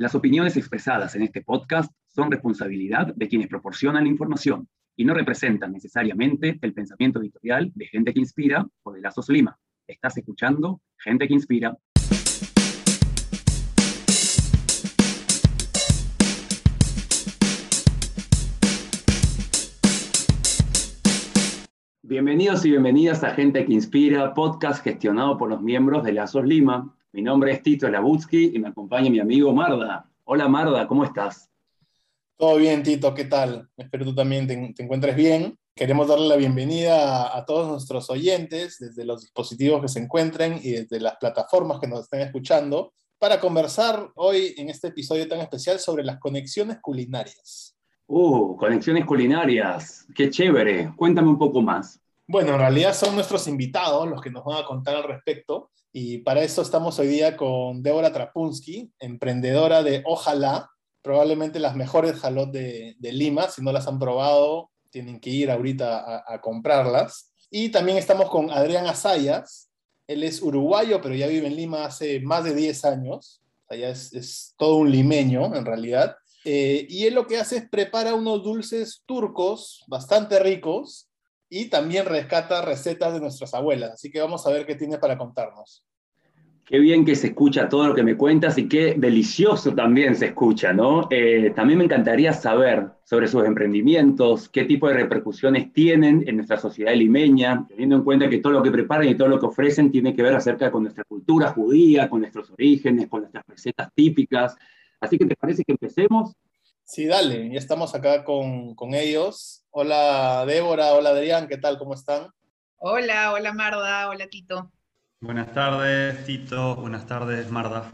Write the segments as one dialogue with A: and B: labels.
A: Las opiniones expresadas en este podcast son responsabilidad de quienes proporcionan la información y no representan necesariamente el pensamiento editorial de Gente que Inspira o de Lazos Lima. Estás escuchando Gente que Inspira. Bienvenidos y bienvenidas a Gente que Inspira, podcast gestionado por los miembros de Lazos Lima. Mi nombre es Tito Labutsky y me acompaña mi amigo Marda. Hola Marda, ¿cómo estás?
B: Todo bien, Tito, ¿qué tal? Espero tú también te, encuentres bien. Queremos darle la bienvenida a, todos nuestros oyentes desde los dispositivos que se encuentren y desde las plataformas que nos estén escuchando para conversar hoy en este episodio tan especial sobre las conexiones culinarias.
A: Uh, conexiones culinarias, qué chévere. Cuéntame un poco más.
B: Bueno, en realidad son nuestros invitados los que nos van a contar al respecto. Y para eso estamos hoy día con Débora Trapunsky, emprendedora de Ojalá, probablemente las mejores jalot de, Lima. Si no las han probado, tienen que ir ahorita a, comprarlas. Y también estamos con Adrián Azayas. Él es uruguayo, pero ya vive en Lima hace más de 10 años. Allá es, es todo un limeño, en realidad. Eh, y él lo que hace es prepara unos dulces turcos bastante ricos y también rescata recetas de nuestras abuelas. Así que vamos a ver qué tiene para contarnos.
A: Qué bien que se escucha todo lo que me cuentas y qué delicioso también se escucha, ¿no? Eh, también me encantaría saber sobre sus emprendimientos, qué tipo de repercusiones tienen en nuestra sociedad limeña, teniendo en cuenta que todo lo que preparan y todo lo que ofrecen tiene que ver acerca con nuestra cultura judía, con nuestros orígenes, con nuestras recetas típicas. Así que, ¿te parece que empecemos?
B: Sí, dale, ya estamos acá con, con ellos. Hola Débora, hola Adrián, ¿qué tal? ¿Cómo están?
C: Hola, hola Marda, hola Tito.
D: Buenas tardes, Tito. Buenas tardes, Marda.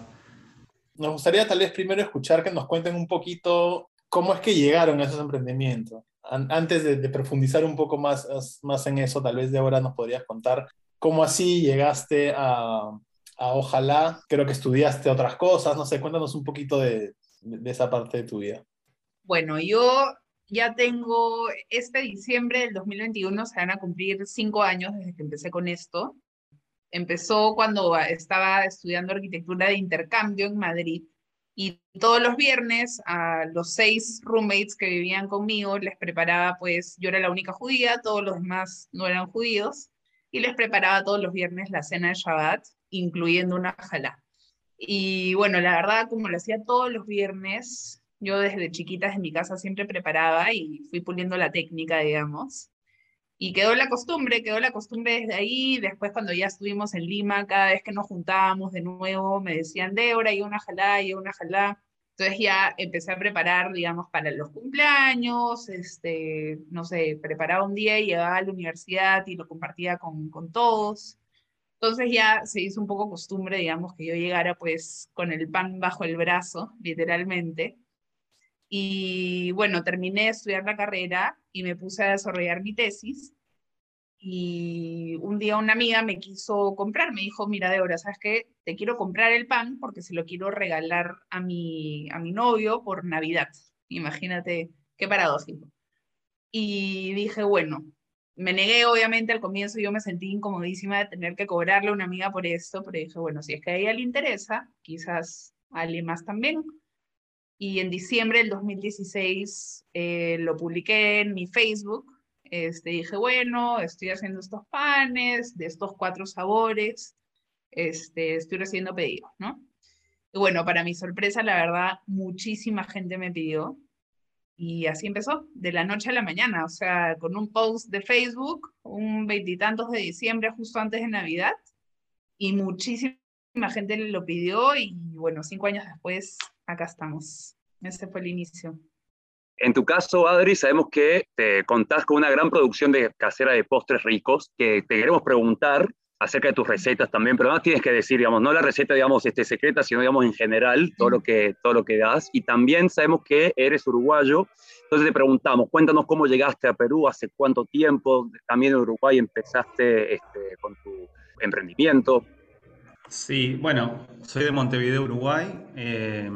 B: Nos gustaría tal vez primero escuchar que nos cuenten un poquito cómo es que llegaron a esos emprendimientos. Antes de, profundizar un poco más, más en eso, tal vez Débora nos podrías contar cómo así llegaste a, Ojalá, creo que estudiaste otras cosas, no sé, cuéntanos un poquito de, esa parte de tu vida.
C: Bueno, yo ya tengo, este diciembre del 2021 se van a cumplir cinco años desde que empecé con esto. Empezó cuando estaba estudiando arquitectura de intercambio en Madrid y todos los viernes a los seis roommates que vivían conmigo les preparaba, pues yo era la única judía, todos los demás no eran judíos, y les preparaba todos los viernes la cena de Shabbat incluyendo una jalá. Y bueno, la verdad, como lo hacía todos los viernes, yo desde chiquita en mi casa siempre preparaba y fui puliendo la técnica, digamos. Y quedó la costumbre, quedó la costumbre desde ahí. Después, cuando ya estuvimos en Lima, cada vez que nos juntábamos de nuevo, me decían, Débora, y una jalá, y una jalá. Entonces ya empecé a preparar, digamos, para los cumpleaños, este, no sé, preparaba un día y llegaba a la universidad y lo compartía con, con todos. Entonces ya se hizo un poco costumbre, digamos, que yo llegara pues con el pan bajo el brazo, literalmente. Y bueno, terminé de estudiar la carrera y me puse a desarrollar mi tesis. Y un día una amiga me quiso comprar, me dijo, mira, Débora, ¿sabes qué? Te quiero comprar el pan porque se lo quiero regalar a mi, a mi novio por Navidad. Imagínate qué paradójico. Y dije, bueno, me negué, obviamente, al comienzo yo me sentí incomodísima de tener que cobrarle a una amiga por esto, pero dije, bueno, si es que a ella le interesa, quizás a alguien más también. Y en diciembre del 2016 eh, lo publiqué en mi Facebook. Este, dije, bueno, estoy haciendo estos panes de estos cuatro sabores, este, estoy recibiendo pedidos, ¿no? Y bueno, para mi sorpresa, la verdad, muchísima gente me pidió. Y así empezó, de la noche a la mañana, o sea, con un post de Facebook, un veintitantos de diciembre, justo antes de Navidad, y muchísima gente lo pidió y bueno, cinco años después, acá estamos. Ese fue el inicio.
A: En tu caso, Adri, sabemos que te contás con una gran producción de casera de postres ricos, que te queremos preguntar acerca de tus recetas también, pero no tienes que decir, digamos, no la receta, digamos, este, secreta, sino, digamos, en general, todo lo, que, todo lo que das. Y también sabemos que eres uruguayo, entonces te preguntamos, cuéntanos cómo llegaste a Perú, hace cuánto tiempo, también en Uruguay empezaste este, con tu emprendimiento.
D: Sí, bueno, soy de Montevideo, Uruguay. Eh,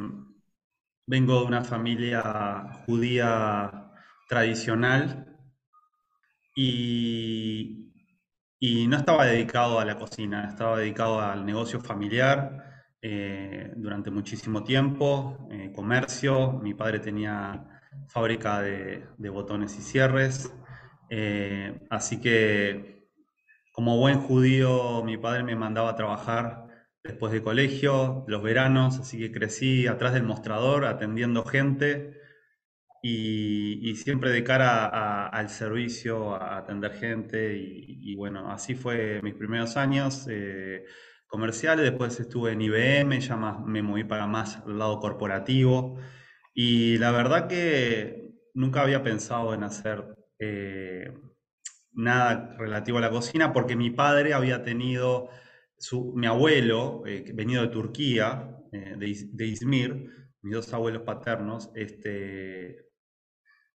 D: vengo de una familia judía tradicional y no estaba dedicado a la cocina, estaba dedicado al negocio familiar eh, durante muchísimo tiempo. Eh, comercio, mi padre tenía fábrica de, botones y cierres, así que como buen judío mi padre me mandaba a trabajar después de colegio, los veranos, así que crecí atrás del mostrador atendiendo gente y, siempre de cara al servicio, atender gente y, bueno, así fue mis primeros años eh, comerciales, después estuve en IBM, ya más, me moví para más el lado corporativo y la verdad que nunca había pensado en hacer eh, nada relativo a la cocina porque mi padre había tenido, su, mi abuelo, eh, venido de Turquía, de, de Izmir, mis dos abuelos paternos, este,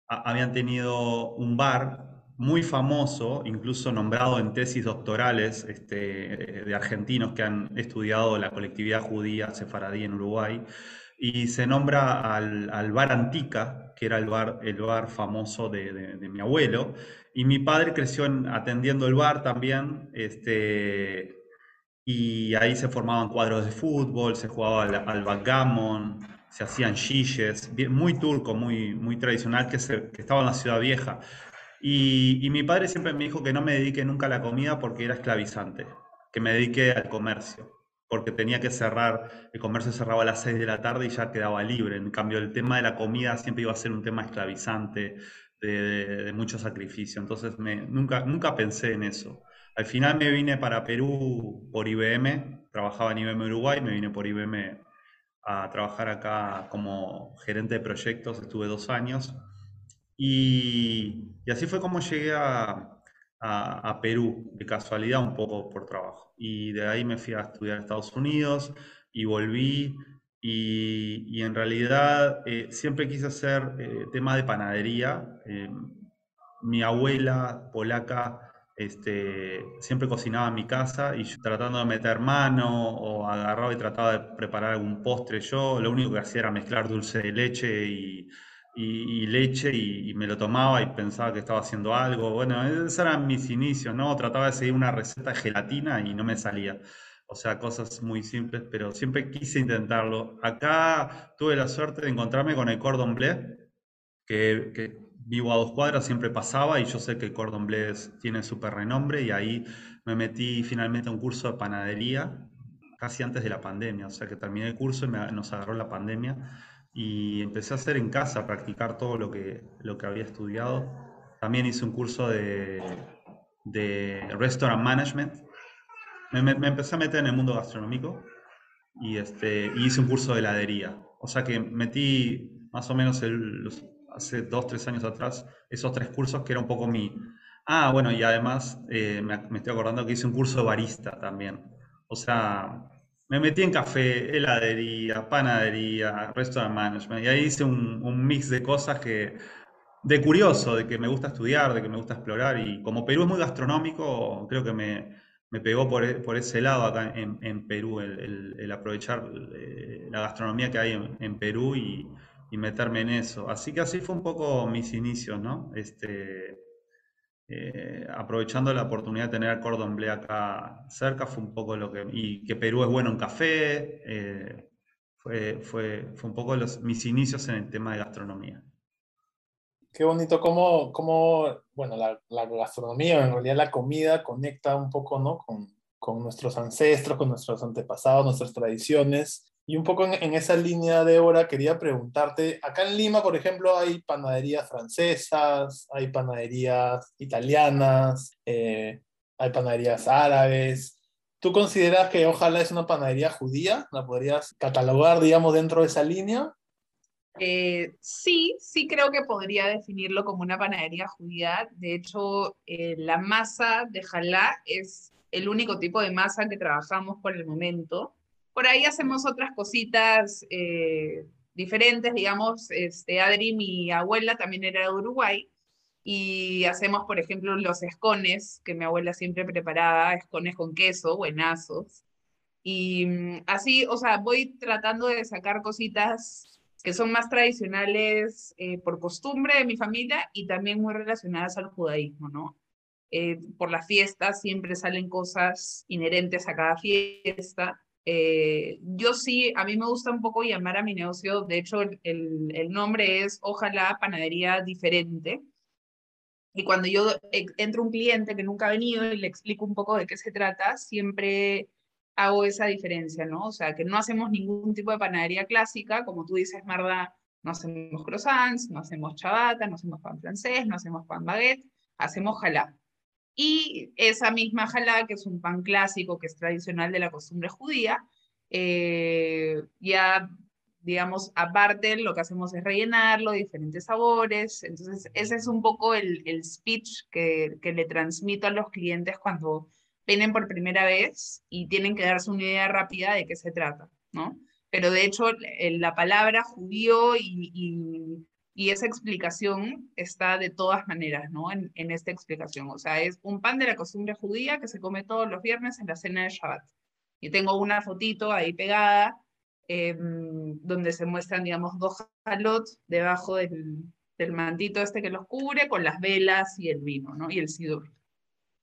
D: habían tenido un bar muy famoso, incluso nombrado en tesis doctorales este, de argentinos que han estudiado la colectividad judía sefaradí en Uruguay, y se nombra al, bar Antica, que era el bar, el bar famoso de, mi abuelo, y mi padre creció atendiendo el bar también, este, y ahí se formaban cuadros de fútbol, se jugaba al, al backgammon, se hacían shishes, muy turco, muy, muy tradicional, que, que estaba en la ciudad vieja. Y, mi padre siempre me dijo que no me dedique nunca a la comida porque era esclavizante, que me dedique al comercio, porque tenía que cerrar, el comercio cerraba a las 6 de la tarde y ya quedaba libre. En cambio, el tema de la comida siempre iba a ser un tema esclavizante, de, mucho sacrificio. Entonces, me, nunca, nunca pensé en eso. Al final me vine para Perú por IBM, trabajaba en IBM Uruguay, me vine por IBM a trabajar acá como gerente de proyectos, estuve dos años. Y, así fue como llegué a, Perú, de casualidad, un poco por trabajo. Y de ahí me fui a estudiar a Estados Unidos y volví. Y, en realidad eh, siempre quise hacer eh, tema de panadería. Eh, mi abuela polaca este, siempre cocinaba en mi casa y tratando de meter mano o agarraba y trataba de preparar algún postre yo, lo único que hacía era mezclar dulce de leche y, leche y, me lo tomaba y pensaba que estaba haciendo algo. Bueno, esos eran mis inicios, ¿no? Trataba de seguir una receta de gelatina y no me salía. O sea, cosas muy simples, pero siempre quise intentarlo. Acá tuve la suerte de encontrarme con el cordon bleu, que, que vivo a dos cuadras, siempre pasaba y yo sé que el cordon bleu tiene súper renombre y ahí me metí finalmente a un curso de panadería casi antes de la pandemia, o sea que terminé el curso y nos agarró la pandemia y empecé a hacer en casa, a practicar todo lo que, lo que había estudiado. También hice un curso de, de restaurant management. Me, me, empecé a meter en el mundo gastronómico y, este, hice un curso de heladería. O sea que metí más o menos los hace dos, tres años atrás, esos tres cursos que era un poco mi... Ah, bueno, y además eh, me, estoy acordando que hice un curso de barista también. O sea, me metí en café, heladería, panadería, restaurant management, y ahí hice un, mix de cosas que, de curioso, de que me gusta estudiar, de que me gusta explorar, y como Perú es muy gastronómico, creo que me, me pegó por, por, ese lado acá en, en Perú, el, el, aprovechar eh, la gastronomía que hay en, en Perú y, y meterme en eso. Así que así fue un poco mis inicios, ¿no? Este, eh, aprovechando la oportunidad de tener el cordon bleu acá cerca, fue un poco lo que... Y que Perú es bueno en café, eh, fue, fue, fue un poco los, mis inicios en el tema de gastronomía.
B: Qué bonito cómo, cómo bueno, la, la, gastronomía, en realidad la comida conecta un poco, ¿no? Con, con nuestros ancestros, con nuestros antepasados, nuestras tradiciones. Y un poco en, esa línea, Débora, quería preguntarte, acá en Lima, por ejemplo, hay panaderías francesas, hay panaderías italianas, eh, hay panaderías árabes. ¿Tú consideras que ojalá es una panadería judía? ¿La podrías catalogar, digamos, dentro de esa línea?
C: Eh, sí, sí creo que podría definirlo como una panadería judía. De hecho, eh, la masa de jalá es el único tipo de masa que trabajamos por el momento. Por ahí hacemos otras cositas eh, diferentes, digamos, este, Adri, mi abuela, también era de Uruguay, y hacemos, por ejemplo, los escones, que mi abuela siempre preparaba, escones con queso, buenazos. Y mm, así, o sea, voy tratando de sacar cositas que son más tradicionales eh, por costumbre de mi familia y también muy relacionadas al judaísmo, ¿no? Eh, por las fiestas siempre salen cosas inherentes a cada fiesta Eh, yo sí, a mí me gusta un poco llamar a mi negocio, de hecho el, el nombre es Ojalá Panadería Diferente. Y cuando yo entro un cliente que nunca ha venido y le explico un poco de qué se trata, siempre hago esa diferencia, ¿no? O sea, que no hacemos ningún tipo de panadería clásica, como tú dices, Marda, no hacemos croissants, no hacemos chabata, no hacemos pan francés, no hacemos pan baguette, hacemos jalá. Y esa misma jalá, que es un pan clásico, que es tradicional de la costumbre judía, eh, ya, digamos, aparte lo que hacemos es rellenarlo diferentes sabores. Entonces, ese es un poco el, el speech que, que le transmito a los clientes cuando vienen por primera vez y tienen que darse una idea rápida de qué se trata, ¿no? Pero de hecho, la palabra judío y, esa explicación está de todas maneras, ¿no? En, en, esta explicación. O sea, es un pan de la costumbre judía que se come todos los viernes en la cena de Shabbat. Y tengo una fotito ahí pegada em, donde se muestran, digamos, dos jalot debajo del, del mantito este que los cubre con las velas y el vino, ¿no? Y el sidur.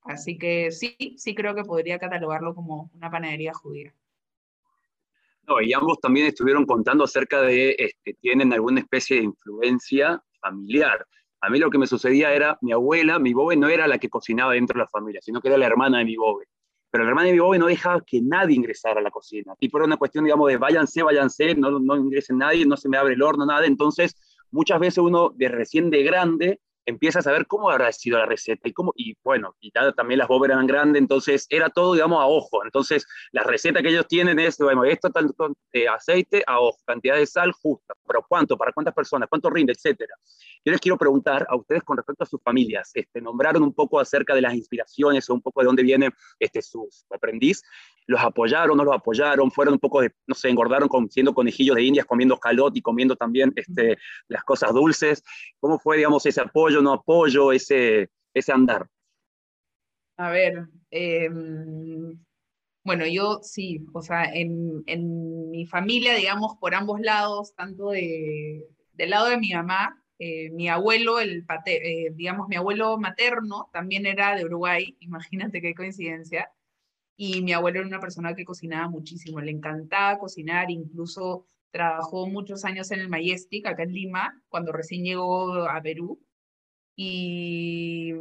C: Así que sí, sí creo que podría catalogarlo como una panadería judía.
A: Y ambos también estuvieron contando acerca de este, tienen alguna especie de influencia familiar. A mí lo que me sucedía era, mi abuela, mi bobe no era la que cocinaba dentro de la familia, sino que era la hermana de mi bobe. Pero la hermana de mi bobe no dejaba que nadie ingresara a la cocina. Y por una cuestión, digamos, de váyanse, váyanse, no, no ingresen nadie, no se me abre el horno, nada. Entonces, muchas veces uno de recién de grande empieza a saber cómo habrá sido la receta y cómo, y bueno, y también las bobas eran grandes, entonces era todo, digamos, a ojo. Entonces, la receta que ellos tienen es, bueno, esto tanto de aceite a ojo, cantidad de sal justa, pero cuánto, para cuántas personas, cuánto rinde, etcétera. Yo les quiero preguntar a ustedes con respecto a sus familias, este, nombraron un poco acerca de las inspiraciones o un poco de dónde viene este, sus aprendiz, los apoyaron, no los apoyaron, fueron un poco de, no sé, engordaron con, siendo conejillos de indias, comiendo calot y comiendo también este, las cosas dulces. ¿Cómo fue, digamos, ese apoyo, no apoyo, ese, ese andar?
C: A ver, em, bueno, yo sí, o sea, en, en, mi familia, digamos, por ambos lados, tanto de, del lado de mi mamá, eh, mi abuelo, el eh, digamos, mi abuelo materno también era de Uruguay, imagínate qué coincidencia, y mi abuelo era una persona que cocinaba muchísimo, le encantaba cocinar, incluso trabajó muchos años en el Majestic, acá en Lima, cuando recién llegó a Perú, y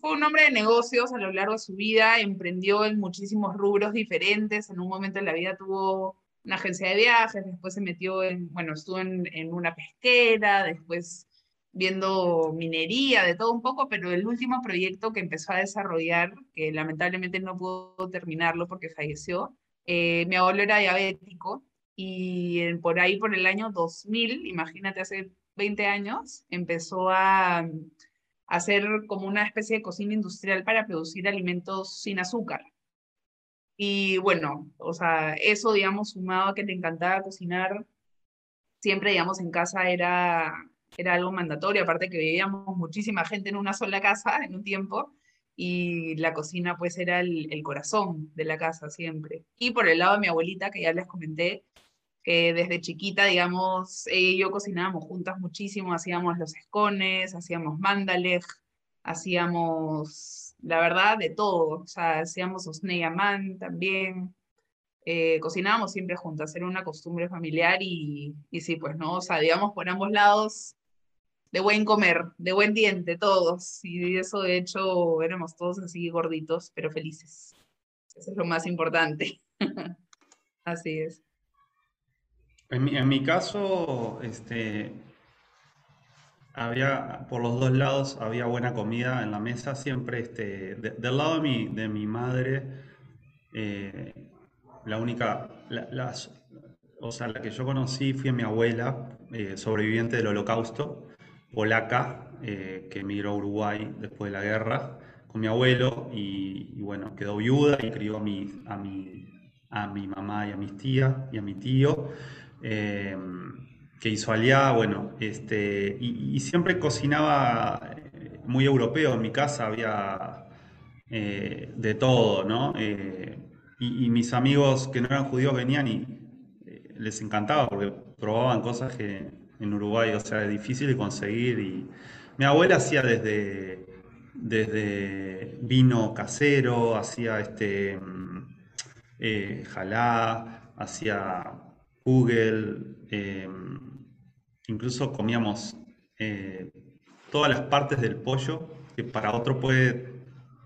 C: fue un hombre de negocios a lo largo de su vida, emprendió en muchísimos rubros diferentes, en un momento en la vida tuvo una agencia de viajes, después se metió en, bueno, estuvo en, en una pesquera, después viendo minería, de todo un poco, pero el último proyecto que empezó a desarrollar, que lamentablemente no pudo terminarlo porque falleció, eh, mi abuelo era diabético y por ahí, por el año 2000, imagínate, hace 20 años, empezó a, a hacer como una especie de cocina industrial para producir alimentos sin azúcar. Y bueno, o sea, eso, digamos, sumado a que le encantaba cocinar, siempre, digamos, en casa era era algo mandatorio, aparte que vivíamos muchísima gente en una sola casa en un tiempo y la cocina pues era el, corazón de la casa siempre. Y por el lado de mi abuelita, que ya les comenté, que desde chiquita, digamos, ella y yo cocinábamos juntas muchísimo, hacíamos los escones, hacíamos mandalej, hacíamos, la verdad, de todo, o sea, hacíamos osneyaman también, eh, cocinábamos siempre juntas, era una costumbre familiar y, y sí, pues, ¿no? O sea, digamos, por ambos lados de buen comer, de buen diente, todos. Y eso, de hecho, éramos todos así gorditos, pero felices. Eso es lo más importante. así es.
D: En mi, caso, este, había, por los dos lados, había buena comida en la mesa. Siempre, este, del lado de mi, de mi madre, eh, la única, las, o sea, la que yo conocí fue mi abuela, eh, sobreviviente del holocausto polaca eh, que emigró a Uruguay después de la guerra con mi abuelo y, bueno, quedó viuda y crió a mi, a, mi, a mi mamá y a mis tías y a mi tío, eh, que hizo allá, bueno, este, y, siempre cocinaba eh, muy europeo, en mi casa había de todo, ¿no? Y, mis amigos que no eran judíos venían y les encantaba porque probaban cosas que en Uruguay, o sea, es difícil de conseguir. Y mi abuela hacía desde, desde vino casero, hacía este, eh, jalá, hacía Google, em, incluso comíamos eh, todas las partes del pollo, que para otro puede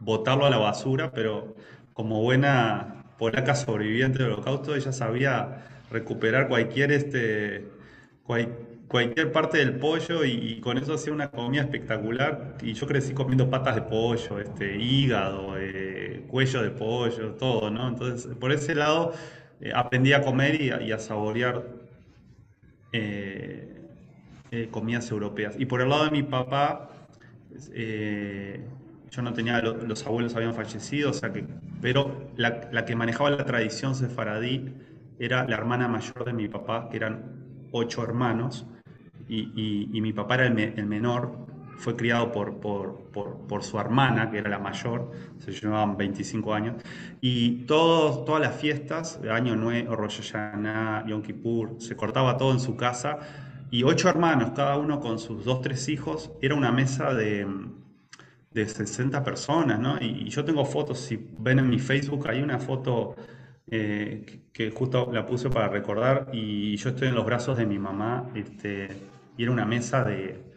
D: botarlo a la basura, pero como buena polaca sobreviviente del holocausto, ella sabía recuperar cualquier, este, cualquier parte del pollo y, con eso hacía una comida espectacular. Y yo crecí comiendo patas de pollo, este, hígado, eh, cuello de pollo, todo, ¿no? Entonces, por ese lado, eh, aprendí a comer y a, saborear eh, comidas europeas. Y por el lado de mi papá, yo no tenía, los abuelos habían fallecido, o sea que, pero la, la que manejaba la tradición sefaradí era la hermana mayor de mi papá, que eran ocho hermanos y, mi papá era el, menor, fue criado por, por, su hermana, que era la mayor, se llevaban 25 años, y todos, todas las fiestas, Año Nuevo, Rosh Hashanah, Yom Kippur, se cortaba todo en su casa, y ocho hermanos, cada uno con sus dos, tres hijos, era una mesa de, de 60 personas, ¿no? Y, y yo tengo fotos, si ven en mi Facebook, hay una foto eh, que justo la puse para recordar, y yo estoy en los brazos de mi mamá, este, y era una mesa de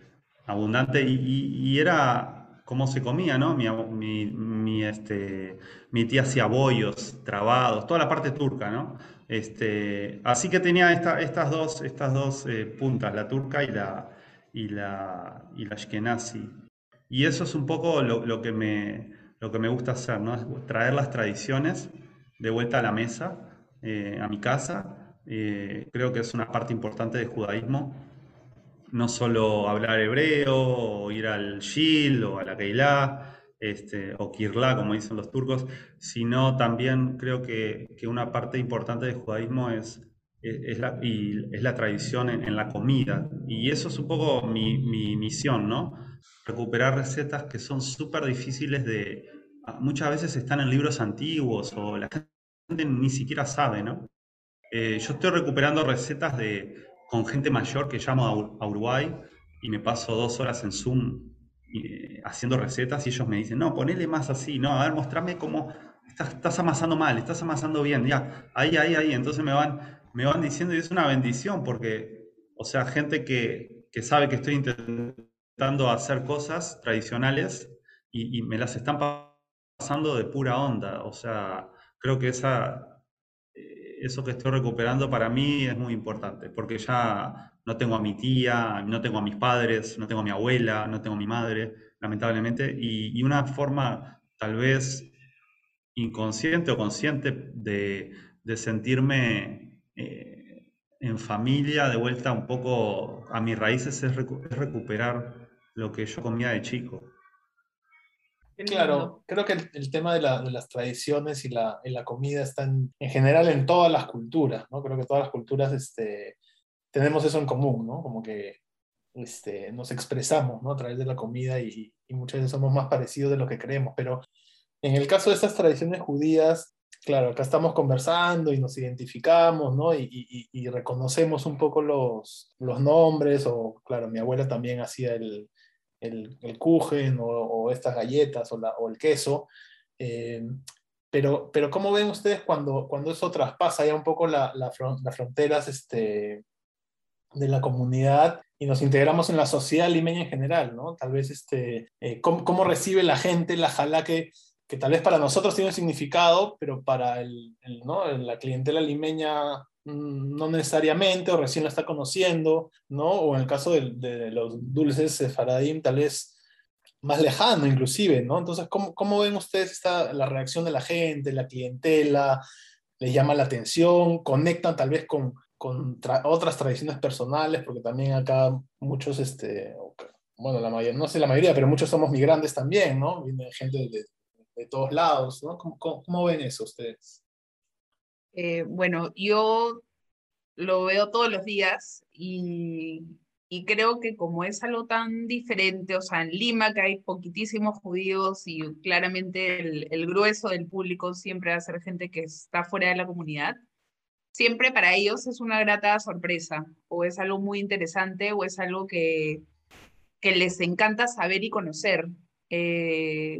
D: abundante, y, era como se comía, ¿no? Mi, mi, este, mi tía hacía bollos, trabados, toda la parte turca, ¿no? Este, así que tenía esta, estas dos, estas dos eh, puntas, la turca y la, y la, y la ashkenazi. Y eso es un poco lo, lo, que, me, lo que me gusta hacer, ¿no? traer las tradiciones de vuelta a la mesa, eh, a mi casa. Eh, creo que es una parte importante del judaísmo. No solo hablar hebreo, o ir al Shil o a la este, o Kirla, como dicen los turcos, sino también creo que, que una parte importante del judaísmo es, es, la, es la tradición en, la comida. Y eso es un poco mi, mi misión, ¿no? Recuperar recetas que son súper difíciles de... Muchas veces están en libros antiguos o la ni siquiera sabe, ¿no? Eh, yo estoy recuperando recetas de, con gente mayor que llamo a, Uruguay y me paso dos horas en Zoom eh, haciendo recetas y ellos me dicen, no, ponele más así, no, a ver, mostrame cómo estás, amasando mal, estás amasando bien, ya, ahí, ahí, ahí. Entonces me van, me van diciendo y es una bendición porque, o sea, gente que, que sabe que estoy intentando hacer cosas tradicionales y, y me las están pasando de pura onda, o sea, creo que esa, eso que estoy recuperando para mí es muy importante, porque ya no tengo a mi tía, no tengo a mis padres, no tengo a mi abuela, no tengo a mi madre, lamentablemente, y, una forma tal vez inconsciente o consciente de, sentirme eh, en familia, de vuelta un poco a mis raíces, es recuperar lo que yo comía de chico.
B: Claro, creo que el, tema de, las tradiciones y la, comida está en, general en todas las culturas, ¿no? Creo que todas las culturas este, tenemos eso en común, ¿no? Como que este, nos expresamos, ¿no? A través de la comida y, muchas veces somos más parecidos de lo que creemos, pero en el caso de estas tradiciones judías, claro, acá estamos conversando y nos identificamos, ¿no? Y, y reconocemos un poco los, los nombres, o claro, mi abuela también hacía el, el, el kuchen o, estas galletas o, el queso. Eh, pero, pero ¿cómo ven ustedes cuando, cuando eso traspasa ya un poco las fronteras este, de la comunidad y nos integramos en la sociedad limeña en general, ¿no? Tal vez, este, eh, ¿cómo, recibe la gente la jala que, que tal vez para nosotros tiene un significado, pero para el, ¿no? la clientela limeña no necesariamente o recién lo está conociendo, ¿no? O en el caso de, los dulces Faradim, tal vez más lejano inclusive, ¿no? Entonces, ¿cómo, cómo ven ustedes esta, la reacción de la gente, la clientela? ¿Les llama la atención? ¿Conectan tal vez con, con otras tradiciones personales? Porque también acá muchos, este, bueno, la mayoría, no sé la mayoría, pero muchos somos migrantes también, ¿no? Viene gente de, de, todos lados, ¿no? ¿Cómo, cómo ven eso ustedes?
C: Eh, bueno, yo lo veo todos los días y, creo que como es algo tan diferente, o sea, en Lima que hay poquitísimos judíos y claramente el, grueso del público siempre va a ser gente que está fuera de la comunidad, siempre para ellos es una grata sorpresa o es algo muy interesante o es algo que, les encanta saber y conocer. Eh,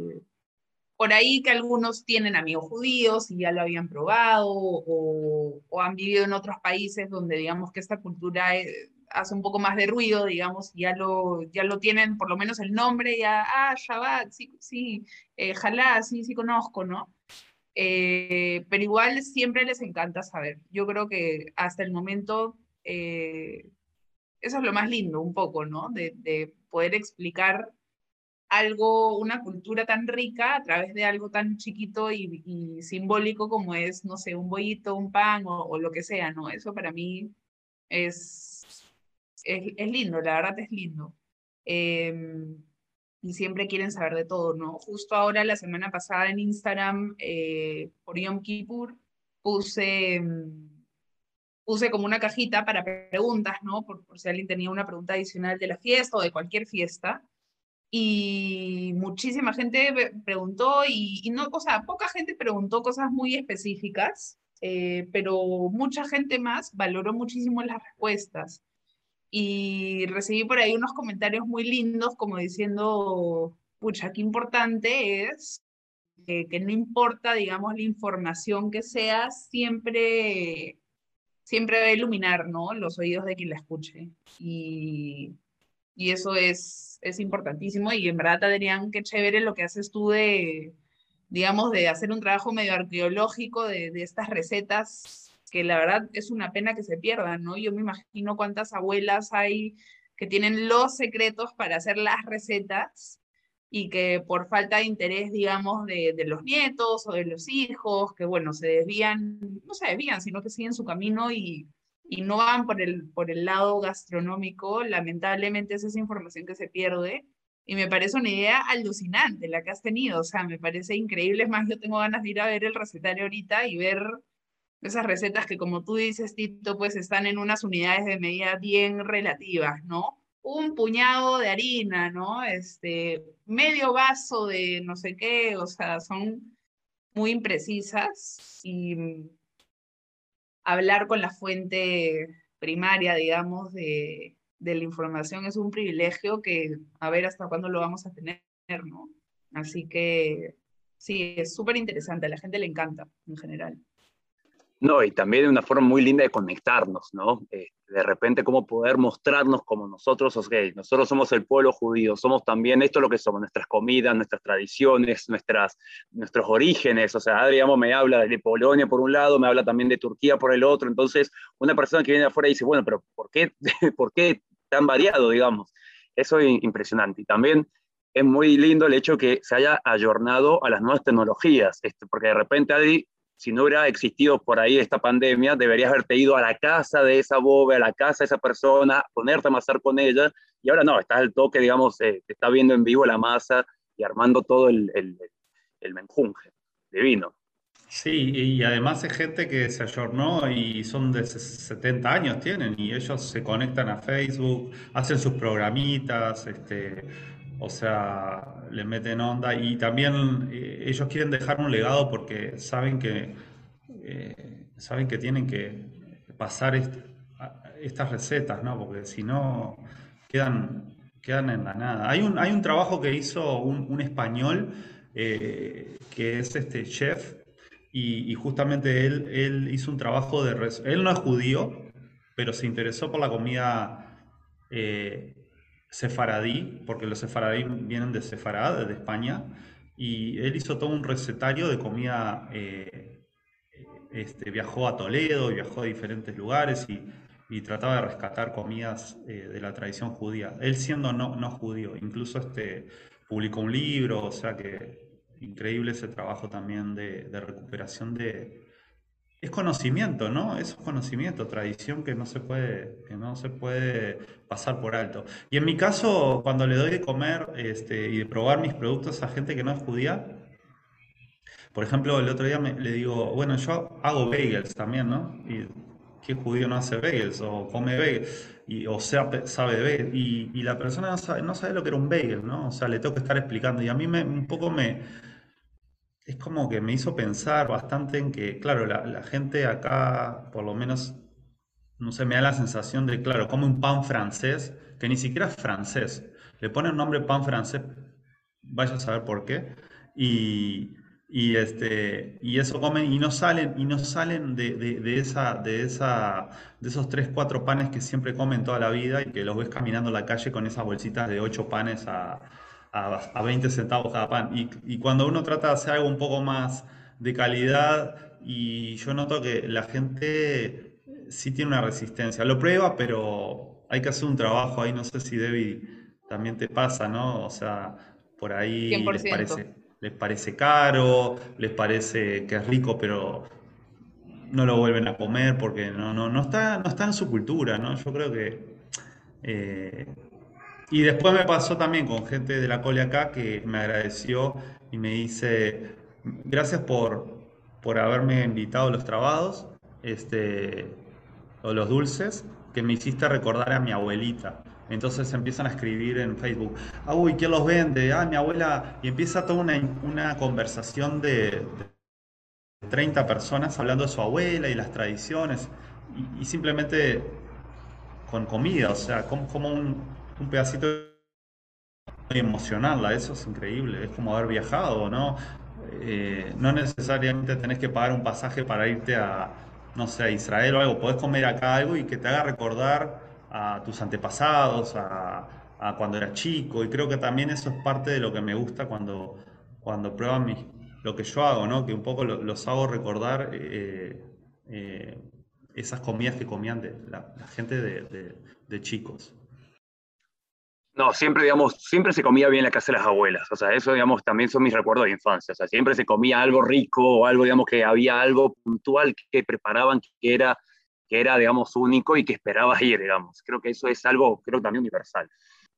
C: por ahí que algunos tienen amigos judíos y ya lo habían probado o, han vivido en otros países donde digamos que esta cultura eh, hace un poco más de ruido, digamos, ya lo, ya lo tienen por lo menos el nombre, ya, ah, Shabbat, sí, sí, eh, Jalá, sí, sí conozco, ¿no? Eh, pero igual siempre les encanta saber. Yo creo que hasta el momento eh, eso es lo más lindo, un poco, ¿no? De poder explicar algo, una cultura tan rica a través de algo tan chiquito y, simbólico como es, no sé, un bollito, un pan o, lo que sea, ¿no? Eso para mí es, es, lindo, la verdad es lindo. Em, y siempre quieren saber de todo, ¿no? Justo ahora, la semana pasada en Instagram, eh, por Yom Kippur, puse, puse como una cajita para preguntas, ¿no? Por, por si alguien tenía una pregunta adicional de la fiesta o de cualquier fiesta y muchísima gente preguntó y, no, o sea, poca gente preguntó cosas muy específicas, eh, pero mucha gente más valoró muchísimo las respuestas. Y recibí por ahí unos comentarios muy lindos como diciendo, pucha, qué importante es que, que no importa, digamos, la información que sea, siempre, siempre va a iluminar, ¿no? Los oídos de quien la escuche. Y, y eso es, es importantísimo y en verdad, Adrián, qué chévere lo que haces tú de, digamos, de hacer un trabajo medio arqueológico de, de estas recetas, que la verdad es una pena que se pierdan, ¿no? Yo me imagino cuántas abuelas hay que tienen los secretos para hacer las recetas y que por falta de interés, digamos, de, de, los nietos o de los hijos, que bueno, se desvían, no se desvían, sino que siguen su camino y, y no van por el, por el lado gastronómico, lamentablemente es esa información que se pierde. Y me parece una idea alucinante la que has tenido, o sea, me parece increíble. Es más, yo tengo ganas de ir a ver el recetario ahorita y ver esas recetas que, como tú dices, Tito, pues están en unas unidades de medida bien relativas, ¿no? Un puñado de harina, ¿no? Este, medio vaso de no sé qué, o sea, son muy imprecisas y hablar con la fuente primaria, digamos, de, la información es un privilegio que a ver hasta cuándo lo vamos a tener, ¿no? Así que sí, es súper interesante, a la gente le encanta en general.
A: No, y también una forma muy linda de conectarnos, ¿no? Eh, de repente, cómo poder mostrarnos como nosotros, ok, nosotros somos el pueblo judío, somos también esto lo que somos, nuestras comidas, nuestras tradiciones, nuestras, nuestros orígenes. O sea, Adri, me habla de Polonia por un lado, me habla también de Turquía por el otro. Entonces, una persona que viene de afuera dice, bueno, pero ¿por qué, ¿por qué tan variado, digamos? Eso es impresionante. Y también es muy lindo el hecho que se haya ayornado a las nuevas tecnologías, este, porque de repente Adri si no hubiera existido por ahí esta pandemia, deberías haberte ido a la casa de esa boba, a la casa de esa persona, ponerte a amasar con ella, y ahora no, estás al toque, digamos, eh, te está viendo en vivo la masa y armando todo el, el, el menjunje divino.
D: Sí, y además es gente que se ayornó y son de 70 años tienen y ellos se conectan a Facebook, hacen sus programitas, este, o sea, le meten onda y también eh, ellos quieren dejar un legado porque saben que, eh, saben que tienen que pasar estas recetas, ¿no? Porque si no, quedan, quedan en la nada. Hay un, hay un trabajo que hizo un, español eh, que es este chef y, justamente él, él hizo un trabajo de... Él no es judío, pero se interesó por la comida sefaradí, porque los sefaradí vienen de Sefarad, de España, y él hizo todo un recetario de comida, eh, este, viajó a Toledo, viajó a diferentes lugares y, trataba de rescatar comidas eh, de la tradición judía. Él siendo no, no judío, incluso este, publicó un libro, o sea que increíble ese trabajo también de recuperación de, es conocimiento, ¿no? Es conocimiento, tradición que no se puede, que no se puede pasar por alto. Y en mi caso, cuando le doy de comer este, y de probar mis productos a gente que no es judía, por ejemplo, el otro día le digo, bueno, yo hago bagels también, ¿no? Y ¿qué judío no hace bagels? O come bagels, y, o sea, sabe de bagels. Y, la persona no sabe, no sabe lo que era un bagel, ¿no? O sea, le tengo que estar explicando. Y a mí me, un poco me es como que me hizo pensar bastante en que, claro, la, gente acá, por lo menos, no sé, me da la sensación de, claro, come un pan francés, que ni siquiera es francés. Le pone un nombre pan francés, vaya a saber por qué. Y, y, este, y eso comen y no salen, y no salen de, de, esa, de, esa, de esos tres, cuatro panes que siempre comen toda la vida y que los ves caminando la calle con esas bolsitas de ocho panes a, a, a 20 centavos cada pan. Y, y, cuando uno trata de hacer algo un poco más de calidad, y yo noto que la gente sí tiene una resistencia. Lo prueba, pero hay que hacer un trabajo ahí, no sé si Debbie también te pasa, ¿no? O sea, por ahí les parece les parece caro, les parece que es rico, pero no lo vuelven a comer porque no, no, no, está, no está en su cultura, ¿no? Yo creo que... Eh, y después me pasó también con gente de la cole acá que me agradeció y me dice, gracias por, por haberme invitado a los trabados este, o los dulces, que me hiciste recordar a mi abuelita. Entonces empiezan a escribir en Facebook, ah, uy, ¿quién los vende? Ah, mi abuela. Y empieza toda una, conversación de, 30 personas hablando de su abuela y las tradiciones. Y, simplemente con comida, o sea, como, como un, un, pedacito emocional, eso es increíble, es como haber viajado, ¿no? Eh, no necesariamente tenés que pagar un pasaje para irte a, no sé, a Israel o algo, podés comer acá algo y que te haga recordar a tus antepasados, a, cuando eras chico, y creo que también eso es parte de lo que me gusta cuando, cuando prueban mi, lo que yo hago, ¿no? que un poco los hago recordar eh, eh, esas comidas que comían de, la, gente de, chicos.
A: No, siempre, digamos, siempre se comía bien en la casa de las abuelas. O sea, eso, digamos, también son mis recuerdos de infancia. O sea, siempre se comía algo rico o algo, digamos, que había algo puntual que preparaban que era que era, digamos, único y que esperabas ir, digamos. Creo que eso es algo, creo también universal.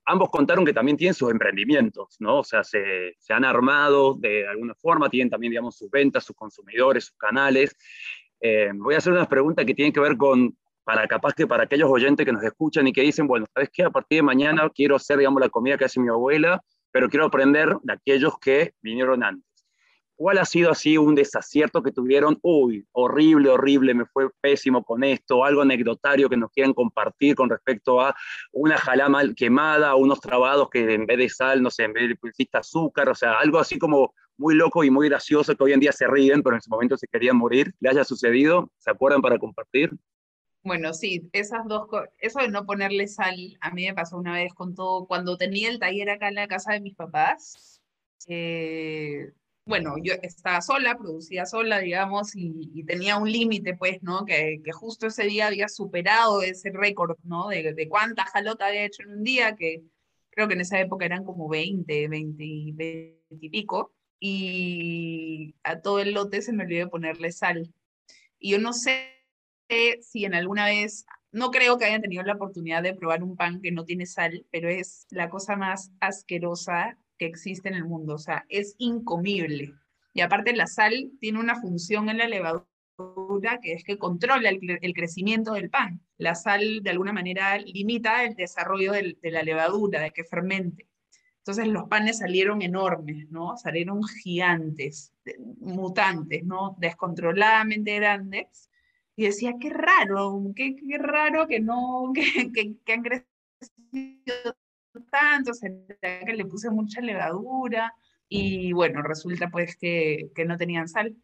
A: Ambos contaron que también tienen sus emprendimientos, ¿no? O sea, se, se han armado de alguna forma, tienen también, digamos, sus ventas, sus consumidores, sus canales. Eh, voy a hacer unas preguntas que tienen que ver con, para capaz que para aquellos oyentes que nos escuchan y que dicen, bueno, ¿sabes qué? A partir de mañana quiero hacer, digamos, la comida que hace mi abuela, pero quiero aprender de aquellos que vinieron antes. ¿Cuál ha sido así un desacierto que tuvieron? Uy, horrible, horrible, me fue pésimo con esto, algo anecdotario que nos quieran compartir con respecto a una jalama quemada, unos trabados que en vez de sal, no sé, en vez de pusiste azúcar, o sea, algo así como muy loco y muy gracioso que hoy en día se ríen, pero en ese momento se querían morir, le haya sucedido, ¿se acuerdan para compartir?
C: Bueno, sí, esas dos eso de no ponerle sal, a mí me pasó una vez con todo, cuando tenía el taller acá en la casa de mis papás, eh, bueno, yo estaba sola, producía sola, digamos, y, tenía un límite, pues, ¿no? Que, que, justo ese día había superado ese récord, ¿no? De, de cuánta jalota había hecho en un día, que creo que en esa época eran como 20, 20, 20 y pico, y a todo el lote se me olvidó ponerle sal. Y yo no sé si en alguna vez, no creo que hayan tenido la oportunidad de probar un pan que no tiene sal, pero es la cosa más asquerosa que existe en el mundo, o sea, es incomible. Y aparte la sal tiene una función en la levadura que es que controla el, crecimiento del pan. La sal de alguna manera limita el desarrollo de la levadura, de que fermente. Entonces los panes salieron enormes, ¿no? Salieron gigantes, mutantes, ¿no? Descontroladamente grandes. Y decía, qué raro, qué, qué raro que no, que, que, que han crecido tanto, que le puse mucha levadura y bueno, resulta pues que, que no tenían sal.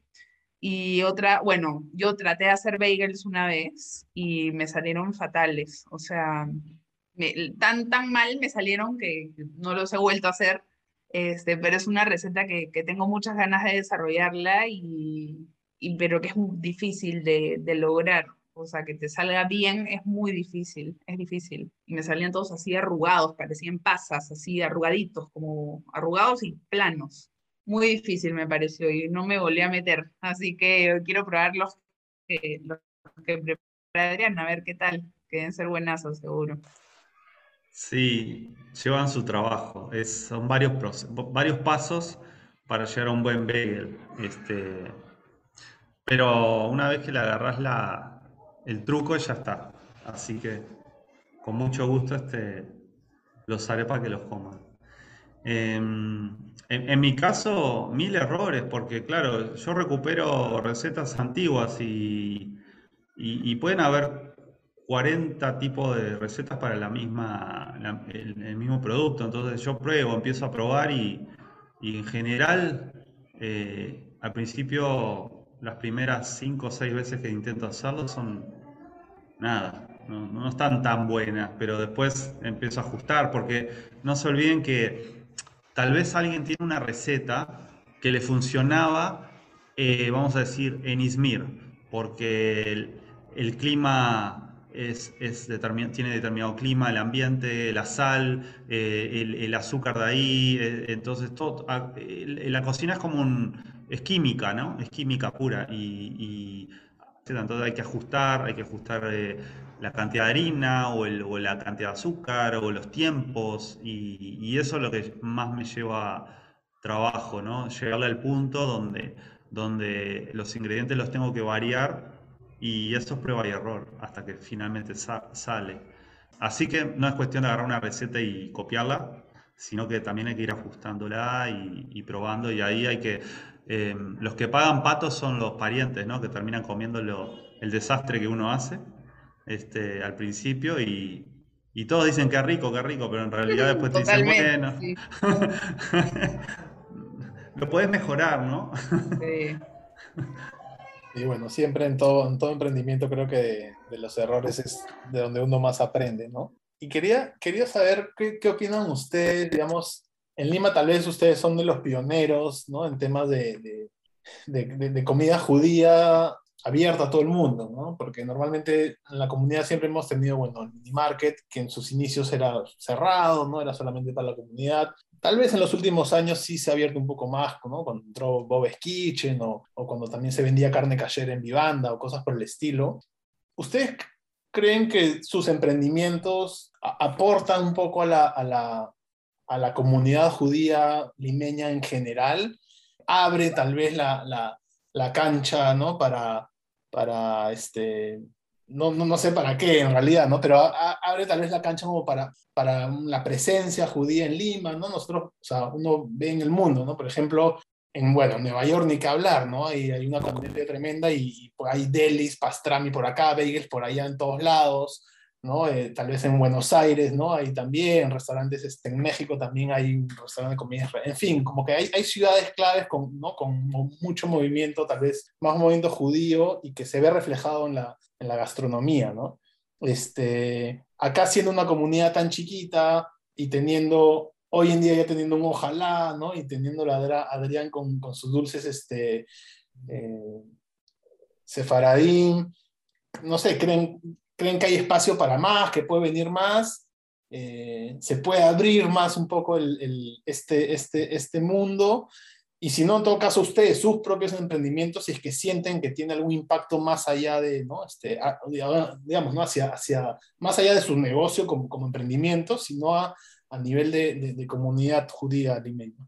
C: Y otra, bueno, yo traté de hacer bagels una vez y me salieron fatales, o sea, tan, tan mal me salieron que no los he vuelto a hacer, este, pero es una receta que, que tengo muchas ganas de desarrollarla y, y pero que es difícil de, de lograr o sea, que te salga bien es muy difícil, es difícil. Y me salían todos así arrugados, parecían pasas, así arrugaditos, como arrugados y planos. Muy difícil me pareció y no me volví a meter. Así que quiero probar los que, los que prepararían, a ver qué tal. Que deben ser buenazos, seguro.
D: Sí, llevan su trabajo. Son varios, varios pasos para llegar a un buen bagel. Este, pero una vez que le agarras la, el truco ya está. Así que con mucho gusto este, los haré para que los coman. Em, en, mi caso, mil errores, porque claro, yo recupero recetas antiguas y, y, pueden haber 40 tipos de recetas para la misma, el, mismo producto. Entonces yo pruebo, empiezo a probar y, y en general eh, al principio, las primeras cinco o seis veces que intento hacerlo son nada, no, están tan buenas, pero después empiezo a ajustar, porque no se olviden que tal vez alguien tiene una receta que le funcionaba, eh, vamos a decir, en Izmir, porque el, clima es, tiene determinado clima, el ambiente, la sal, eh, el, azúcar de ahí, eh, entonces todo, ah, la cocina es como un, es química, ¿no? Es química pura y, entonces hay que ajustar, hay que ajustar la cantidad de harina o, la cantidad de azúcar o los tiempos y, y, eso es lo que más me lleva trabajo, ¿no? Llegarle al punto donde, donde los ingredientes los tengo que variar y eso es prueba y error hasta que finalmente sale. Así que no es cuestión de agarrar una receta y copiarla, sino que también hay que ir ajustándola y, probando y ahí hay que... Eh, los que pagan patos son los parientes, ¿no? Que terminan comiendo el desastre que uno hace este, al principio y, y todos dicen que rico, que rico, pero en realidad después te dicen, bueno, lo puedes mejorar, ¿no?
B: Sí. Y bueno, siempre en todo, en todo emprendimiento creo que de, los errores es de donde uno más aprende, ¿no? Y quería, quería saber qué, qué, opinan ustedes, digamos, en Lima tal vez ustedes son de los pioneros, ¿no? En temas de, de, de comida judía abierta a todo el mundo, ¿no? Porque normalmente en la comunidad siempre hemos tenido, bueno, el mini market, que en sus inicios era cerrado, ¿no? Era solamente para la comunidad. Tal vez en los últimos años sí se ha abierto un poco más, ¿no? Cuando entró Bob's Kitchen o, cuando también se vendía carne cayera en vivanda o cosas por el estilo. ¿Ustedes creen que sus emprendimientos aportan un poco a la, comunidad judía limeña en general? ¿Abre tal vez la, la, la cancha, ¿no? Para, para este, no, no, no, sé para qué en realidad, ¿no? Pero abre tal vez la cancha como para, para la presencia judía en Lima, ¿no? Nosotros, o sea, uno ve en el mundo, ¿no? Por ejemplo, en, bueno, Nueva York ni que hablar, ¿no? Hay, hay una comunidad tremenda y, hay delis, pastrami por acá, bagels por allá en todos lados, ¿no? Eh, tal vez en Buenos Aires, ¿no? Hay también restaurantes, este, en México también hay un restaurante de comida, en fin, como que hay, hay ciudades claves con, ¿no? con mucho movimiento, tal vez más movimiento judío y que se ve reflejado en la, en la gastronomía, ¿no? Este, acá siendo una comunidad tan chiquita y teniendo, hoy en día ya teniendo un ojalá, ¿no? Y teniendo la Adrián con, con sus dulces, este, eh, sefaradín, no sé, creen, creen que hay espacio para más, que puede venir más, eh, se puede abrir más un poco el, este, este, este mundo. Y si no, en todo caso, ustedes, sus propios emprendimientos, si es que sienten que tiene algún impacto más allá de, ¿no? Este, digamos, ¿no? Hacia, hacia, más allá de su negocio como, como emprendimiento, sino a, a nivel de, de, comunidad judía limeña.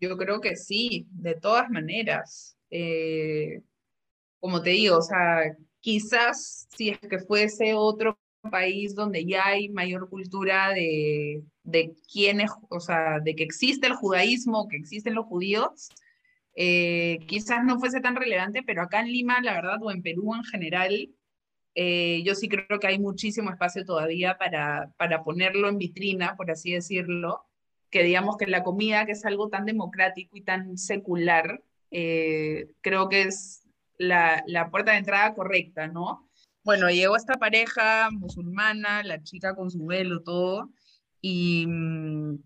C: Yo creo que sí, de todas maneras. Eh, como te digo, o sea, Quizás si es que fuese otro país donde ya hay mayor cultura de, de quiénes, o sea, de que existe el judaísmo, que existen los judíos, eh, quizás no fuese tan relevante, pero acá en Lima, la verdad, o en Perú en general, eh, yo sí creo que hay muchísimo espacio todavía para, para ponerlo en vitrina, por así decirlo, que digamos que la comida, que es algo tan democrático y tan secular, eh, creo que es la, la puerta de entrada correcta, ¿no? Bueno, llegó esta pareja musulmana, la chica con su velo, todo, y mm,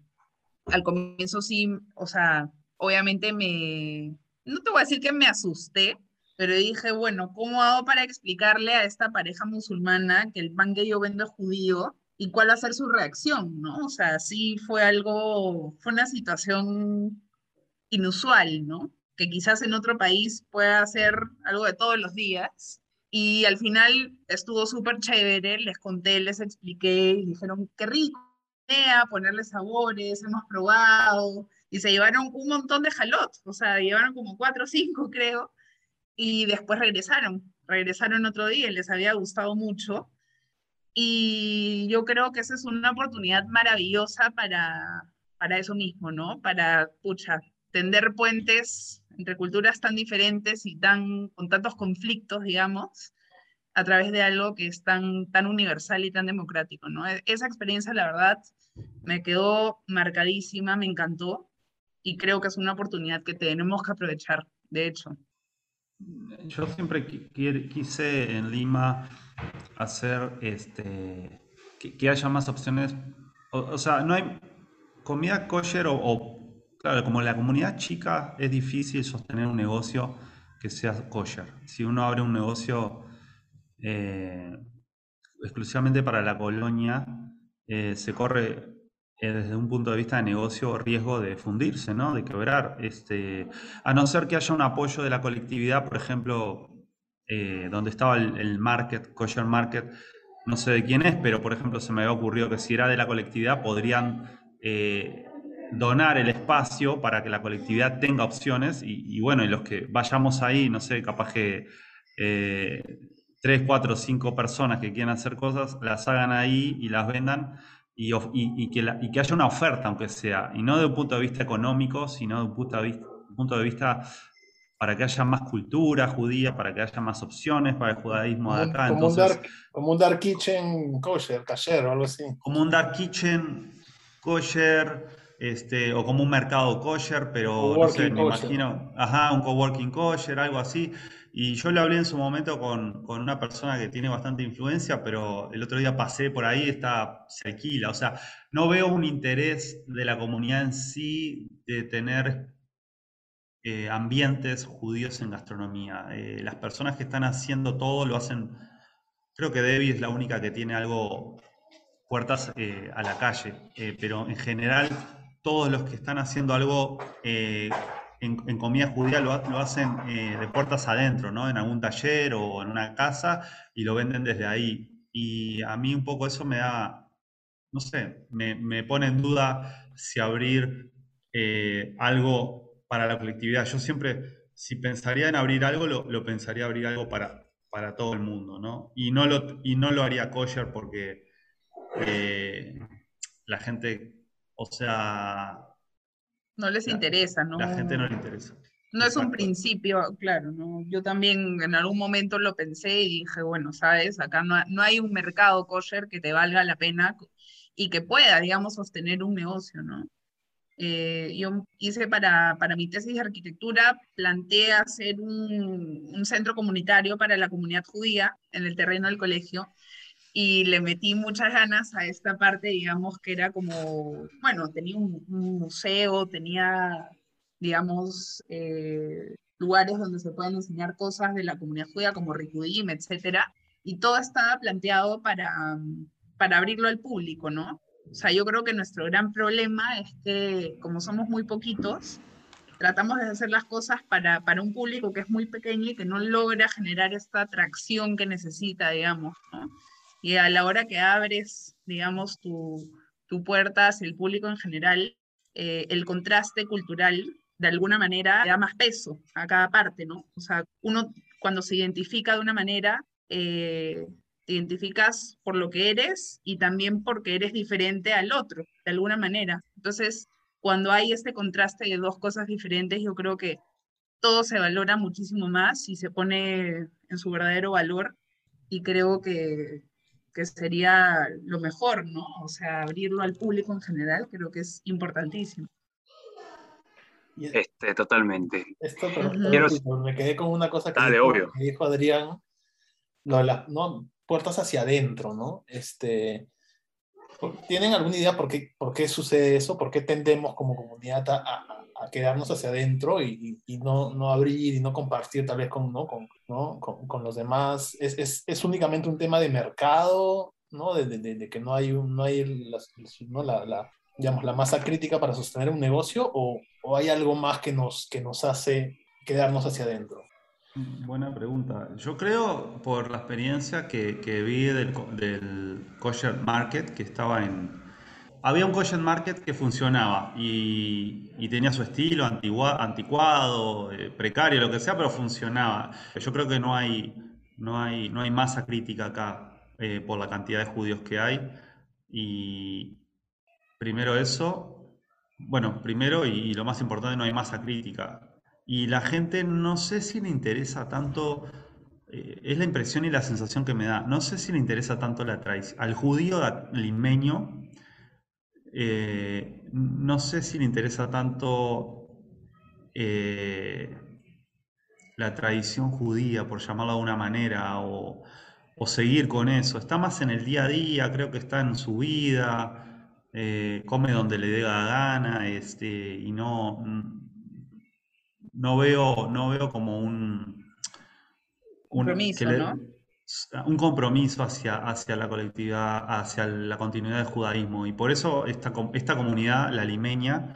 C: al comienzo sí, o sea, obviamente me, no te voy a decir que me asusté, pero dije, bueno, ¿cómo hago para explicarle a esta pareja musulmana que el pan que yo vendo es judío y cuál va a ser su reacción, ¿no? O sea, sí fue algo, fue una situación inusual, ¿no? que quizás en otro país pueda hacer algo de todos los días. Y al final estuvo súper chévere, les conté, les expliqué, y dijeron, qué rico, ponerle sabores, hemos probado, y se llevaron un montón de jalot, o sea, llevaron como cuatro o cinco, creo, y después regresaron, regresaron otro día y les había gustado mucho. Y yo creo que esa es una oportunidad maravillosa para, para eso mismo, ¿no? Para, pucha, tender puentes entre culturas tan diferentes y tan, con tantos conflictos, digamos, a través de algo que es tan, tan universal y tan democrático, ¿no? E, esa experiencia, la verdad, me quedó marcadísima, me encantó. y creo que es una oportunidad que tenemos que aprovechar, de hecho.
D: Yo siempre quise en Lima hacer este, que, haya más opciones. O, sea, no hay comida kosher o, claro, como la comunidad chica es difícil sostener un negocio que sea kosher. Si uno abre un negocio eh, exclusivamente para la colonia, eh, se corre eh, desde un punto de vista de negocio riesgo de fundirse, ¿no? de quebrar. Este, a no ser que haya un apoyo de la colectividad, por ejemplo, donde estaba el, market, kosher market, no sé de quién es, pero por ejemplo se me había ocurrido que si era de la colectividad podrían donar el espacio para que la colectividad tenga opciones y, bueno, y los que vayamos ahí, no sé, capaz que tres, cuatro, cinco personas que quieran hacer cosas, las hagan ahí y las vendan y, que haya una oferta, aunque sea, y no de un punto de vista económico, sino de un punto de vista, punto de vista para que haya más cultura judía, para que haya más opciones para el judaísmo de acá.
B: Como, un, dark, como un dark kitchen kosher, kasher o algo así.
D: Como un dark kitchen kosher, este, o como un mercado kosher, pero no sé, me imagino, ajá, un coworking kosher, algo así. Y yo le hablé en su momento con, una persona que tiene bastante influencia, pero el otro día pasé por ahí, está, se alquila. O sea, no veo un interés de la comunidad en sí de tener eh, ambientes judíos en gastronomía. Eh, las personas que están haciendo todo lo hacen, creo que Debbie es la única que tiene algo puertas eh, a la calle, pero en general todos los que están haciendo algo en, comida judía lo, hacen eh, de puertas adentro, ¿no? En algún taller o en una casa y lo venden desde ahí. Y a mí un poco eso me da, no sé, me, pone en duda si abrir eh, algo para la colectividad. Yo siempre, si pensaría en abrir algo, lo, pensaría abrir algo para, para todo el mundo, ¿no? Y no lo, y no lo haría kosher porque eh, la gente, o sea,
C: no les interesa, ¿no?
D: La gente no le interesa.
C: No es un principio, claro, ¿no? Yo también en algún momento lo pensé y dije, bueno, sabes, acá no, no hay un mercado kosher que te valga la pena y que pueda, digamos, sostener un negocio, ¿no? Eh, yo hice para, para mi tesis de arquitectura, planteé hacer un, un centro comunitario para la comunidad judía en el terreno del colegio y le metí muchas ganas a esta parte, digamos, que era como, bueno, tenía un, museo, tenía, digamos, eh, lugares donde se pueden enseñar cosas de la comunidad judía como Rikudim, etcétera, y todo estaba planteado para, para abrirlo al público, ¿no? O sea, yo creo que nuestro gran problema es que como somos muy poquitos, tratamos de hacer las cosas para, para un público que es muy pequeño y que no logra generar esta atracción que necesita, digamos, ¿no? Y a la hora que abres, digamos, tu, tu puerta hacia el público en general, eh, el contraste cultural de alguna manera da más peso a cada parte, ¿no? O sea, uno cuando se identifica de una manera, eh, te identificas por lo que eres y también porque eres diferente al otro, de alguna manera. Entonces, cuando hay este contraste de dos cosas diferentes, yo creo que todo se valora muchísimo más y se pone en su verdadero valor y creo que, que sería lo mejor, ¿no? O sea, abrirlo al público en general creo que es importantísimo.
A: Este, totalmente.
B: Esto, pero, me quedé con una cosa que, dijo, que dijo, Adrián, lo las ¿no? puertas hacia adentro, ¿no? Este, ¿Tienen alguna idea por qué, por qué sucede eso? ¿Por qué tendemos como comunidad a, a quedarnos hacia adentro y, y, no, no, abrir y no compartir tal vez con, ¿no? Con, ¿no? con, con los demás. ¿Es, es, es, únicamente un tema de mercado, ¿no? de, de, de que no hay, un, no hay ¿no? La, la, digamos, la masa crítica para sostener un negocio o, o, hay algo más que nos, que nos hace quedarnos hacia adentro?
D: Buena pregunta. Yo creo, por la experiencia que, que vi del, del kosher market, que estaba en, había un kosher market que funcionaba y, tenía su estilo anticuado, eh, precario, lo que sea, pero funcionaba. Yo creo que no hay, no hay, no hay masa crítica acá eh, por la cantidad de judíos que hay. Y primero eso, bueno, primero y, lo más importante, no hay masa crítica. Y la gente no sé si le interesa tanto, eh, es la impresión y la sensación que me da, no sé si le interesa tanto la traición. Al judío limeño eh, no sé si le interesa tanto eh, la tradición judía, por llamarlo de una manera, o, seguir con eso. Está más en el día a día, creo que está en su vida, eh, come donde le dé la gana, este, y no, no, veo, no veo como un...
C: compromiso, ¿no?
D: Un compromiso hacia, hacia la colectividad, hacia la continuidad del judaísmo. Y por eso esta, esta comunidad, la limeña,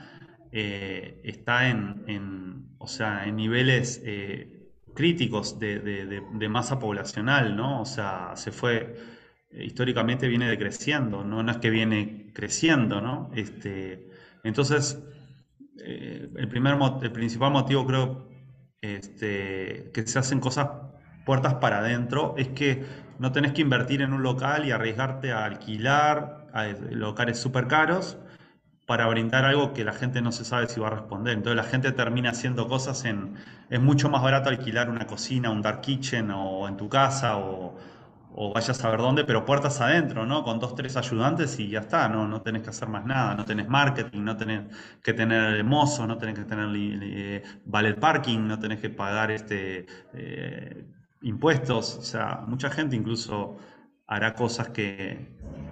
D: eh, está en, o sea, en niveles eh, críticos de, masa poblacional, ¿no? O sea, se fue, eh, históricamente viene decreciendo, ¿no? no es que viene creciendo, ¿no? Este, entonces, el, primer, el principal motivo creo este, que se hacen cosas puertas para adentro es que no tenés que invertir en un local y arriesgarte a alquilar a locales súper caros para brindar algo que la gente no se sabe si va a responder. Entonces la gente termina haciendo cosas en... Es mucho más barato alquilar una cocina, un dark kitchen o en tu casa o, o vayas a saber dónde, pero puertas adentro, ¿no? Con dos, tres ayudantes y ya está, no, no tenés que hacer más nada, no tenés marketing, no tenés que tener mozo, no tenés que tener eh, valet parking, no tenés que pagar este... Eh, impuestos, o sea, mucha gente incluso hará cosas que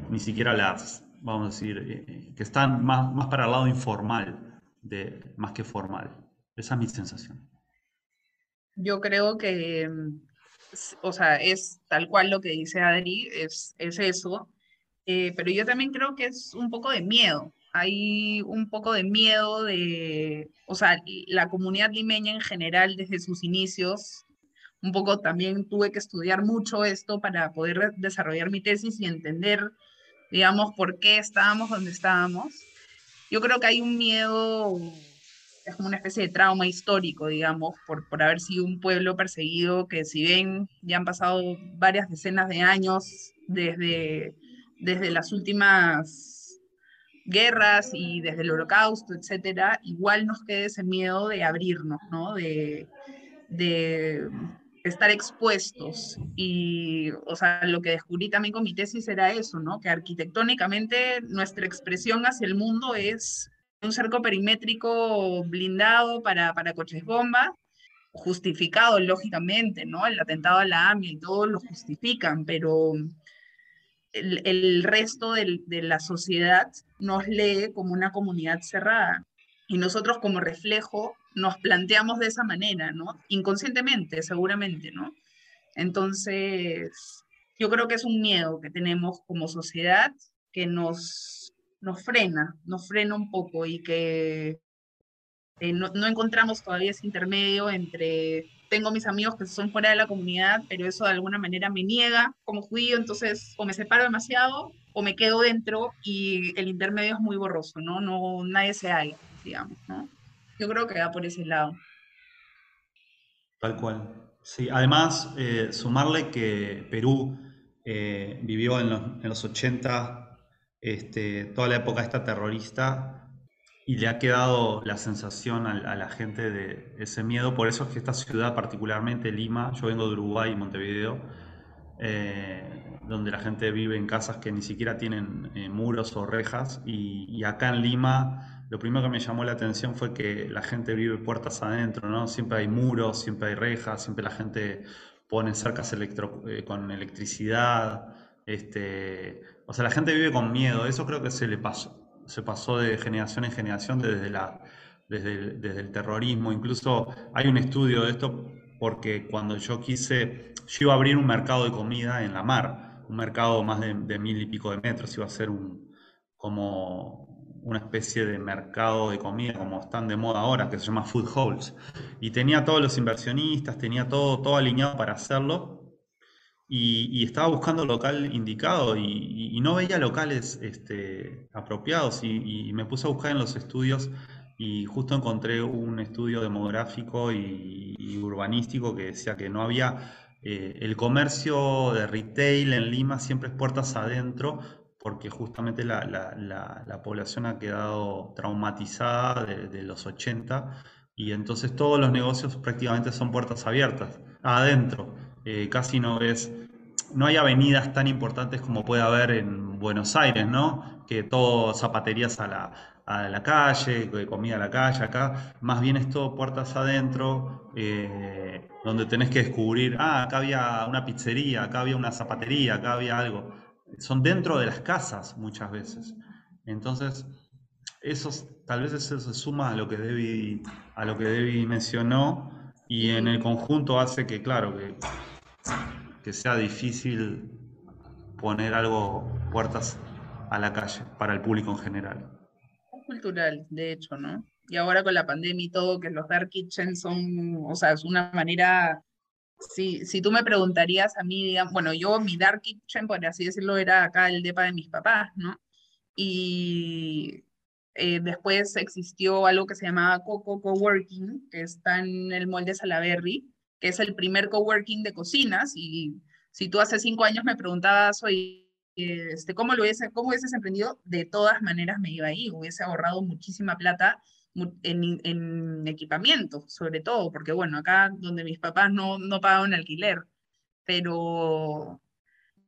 D: ni siquiera las, vamos a decir, eh, que están más, más para el lado informal, de, más que formal. Esa es mi sensación.
C: Yo creo que, mm, o sea, es tal cual lo que dice Adri, es, es eso, eh, pero yo también creo que es un poco de miedo. Hay un poco de miedo de, o sea, la comunidad limeña en general desde sus inicios un poco también tuve que estudiar mucho esto para poder desarrollar mi tesis y entender, digamos, por qué estábamos donde estábamos. Yo creo que hay un miedo, es como una especie de trauma histórico, digamos, por, por haber sido un pueblo perseguido que si bien ya han pasado varias decenas de años desde, desde las últimas guerras y desde el holocausto, etcétera, igual nos queda ese miedo de abrirnos, ¿no? De, de estar expuestos. Y, o sea, lo que descubrí también con mi tesis era eso, ¿no? Que arquitectónicamente nuestra expresión hacia el mundo es un cerco perimétrico blindado para, para coches bomba, justificado lógicamente, ¿no? El atentado a la AMI y todo lo justifican, pero el, el resto de la sociedad nos lee como una comunidad cerrada. Y nosotros como reflejo nos planteamos de esa manera, ¿no? Inconscientemente, seguramente, ¿no? Entonces, yo creo que es un miedo que tenemos como sociedad que nos, nos frena, nos frena un poco y que eh, no, encontramos todavía ese intermedio entre, tengo mis amigos que son fuera de la comunidad, pero eso de alguna manera me niega como judío, entonces o me separo demasiado o me quedo dentro y el intermedio es muy borroso, ¿no? no nadie se halla, digamos, ¿no? Yo creo que va por ese lado.
D: Tal cual. Sí, además, eh, sumarle que Perú eh, vivió en los, en los 80 este, toda la época esta terrorista y le ha quedado la sensación a, la gente de ese miedo. Por eso es que esta ciudad, particularmente Lima, yo vengo de Uruguay, Montevideo, eh, donde la gente vive en casas que ni siquiera tienen muros o rejas, y, y acá en Lima lo primero que me llamó la atención fue que la gente vive puertas adentro, ¿no? Siempre hay muros, siempre hay rejas, siempre la gente pone cercas electro, eh, con electricidad. Este, o sea, la gente vive con miedo. Eso creo que se le pasó, se pasó de generación en generación desde, la, desde, el, desde el terrorismo. Incluso hay un estudio de esto porque cuando yo quise, yo iba a abrir un mercado de comida en la mar, un mercado más de, de mil y pico de metros, iba a ser un, como una especie de mercado de comida como están de moda ahora, que se llama Food Halls. Y tenía todos los inversionistas, tenía todo, todo alineado para hacerlo. Y, estaba buscando local indicado y, no veía locales este, apropiados. Y, me puse a buscar en los estudios y justo encontré un estudio demográfico y, urbanístico que decía que no había... Eh, el comercio de retail en Lima siempre es puertas adentro, porque justamente la, población ha quedado traumatizada de, los 80 y entonces todos los negocios prácticamente son puertas abiertas, adentro. Eh, casi no ves, no hay avenidas tan importantes como puede haber en Buenos Aires, ¿no? Que todo zapaterías a la, a la calle, comida a la calle, acá más bien es todo puertas adentro, eh, donde tenés que descubrir, ah, acá había una pizzería, acá había una zapatería, acá había algo. Son dentro de las casas muchas veces. Entonces, eso, tal vez eso se suma a lo que Debbie, a lo que Debbie mencionó y en el conjunto hace que, claro, que, que sea difícil poner algo puertas a la calle para el público en general
C: cultural, de hecho, ¿no? Y ahora con la pandemia y todo, que los dark kitchens son, o sea, es una manera, si, si tú me preguntarías a mí, digamos, bueno, yo mi dark kitchen, por así decirlo, era acá el depa de mis papás, ¿no? Y eh, después existió algo que se llamaba Coco Coworking, que está en el molde Salaberry, que es el primer coworking de cocinas. Y si tú hace cinco años me preguntabas, oye, este, ¿cómo, lo hubiese, ¿cómo hubieses emprendido? De todas maneras me iba ahí, hubiese ahorrado muchísima plata en, en, equipamiento, sobre todo, porque bueno, acá donde mis papás no, no pagaban alquiler, pero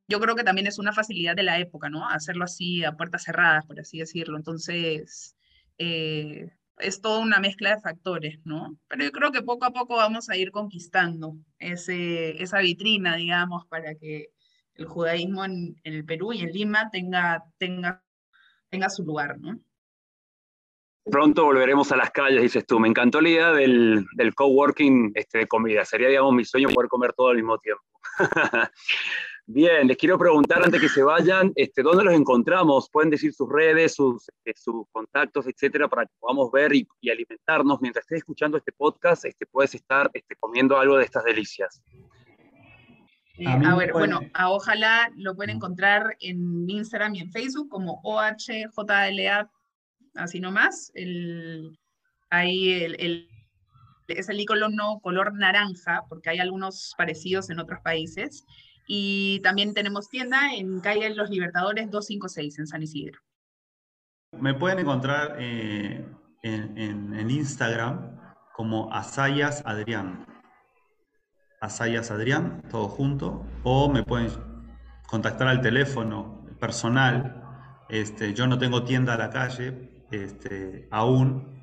C: yo creo que también es una facilidad de la época, ¿no? Hacerlo así a puertas cerradas, por así decirlo. Entonces, eh, es toda una mezcla de factores, ¿no? Pero yo creo que poco a poco vamos a ir conquistando ese, esa vitrina, digamos, para que el judaísmo en, el Perú y en Lima tenga, tenga, tenga su lugar, ¿no?
A: Pronto volveremos a las calles, dices tú. Me encantó la idea del, del coworking este, de comida. Sería, digamos, mi sueño poder comer todo al mismo tiempo. Bien, les quiero preguntar antes que se vayan, este, ¿dónde los encontramos? Pueden decir sus redes, sus, este, sus contactos, etcétera, para que podamos ver y, alimentarnos. Mientras estés escuchando este podcast, este, puedes estar este, comiendo algo de estas delicias.
C: Eh, a, ver, bueno, a Ojalá lo pueden encontrar en Instagram y en Facebook como OHJLA, así nomás. El, ahí el, es el icono color naranja, porque hay algunos parecidos en otros países. Y también tenemos tienda en calle Los Libertadores 256 en San Isidro.
D: Me pueden encontrar eh, en, en, Instagram como Asayas Adrián. Asayas Adrián, todo junto, o me pueden contactar al teléfono personal. Este, yo no tengo tienda a la calle este, aún.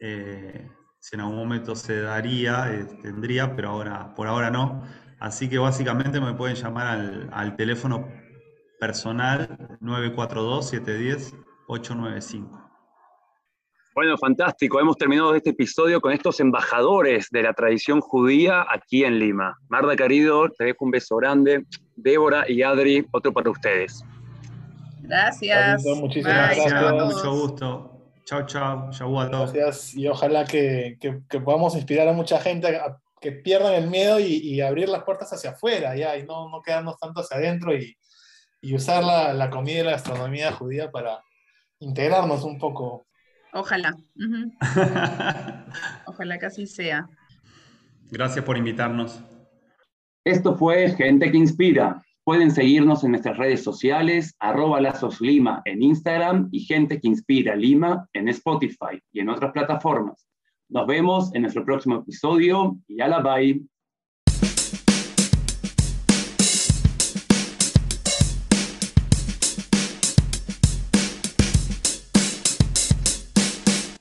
D: Eh, si en algún momento se daría, eh, tendría, pero ahora, por ahora no. Así que básicamente me pueden llamar al, al teléfono personal 942-710-895.
A: Bueno, fantástico. Hemos terminado este episodio con estos embajadores de la tradición judía aquí en Lima. Marda Carido, te dejo un beso grande. Débora y Adri, otro para ustedes.
C: Gracias.
B: muchísimas gracias.
D: Mucho gusto. Chao, chao. Chau a todos.
B: Gracias y ojalá que, que, podamos inspirar a mucha gente a que pierdan el miedo y, abrir las puertas hacia afuera ya y no, no quedarnos tanto hacia adentro y, y usar la, la comida y la gastronomía judía para integrarnos un poco
C: Ojalá. Ojalá que así sea.
D: Gracias por invitarnos.
A: Esto fue Gente que Inspira. Pueden seguirnos en nuestras redes sociales, arroba Lazos en Instagram y Gente que Inspira Lima en Spotify y en otras plataformas. Nos vemos en nuestro próximo episodio y a la bye.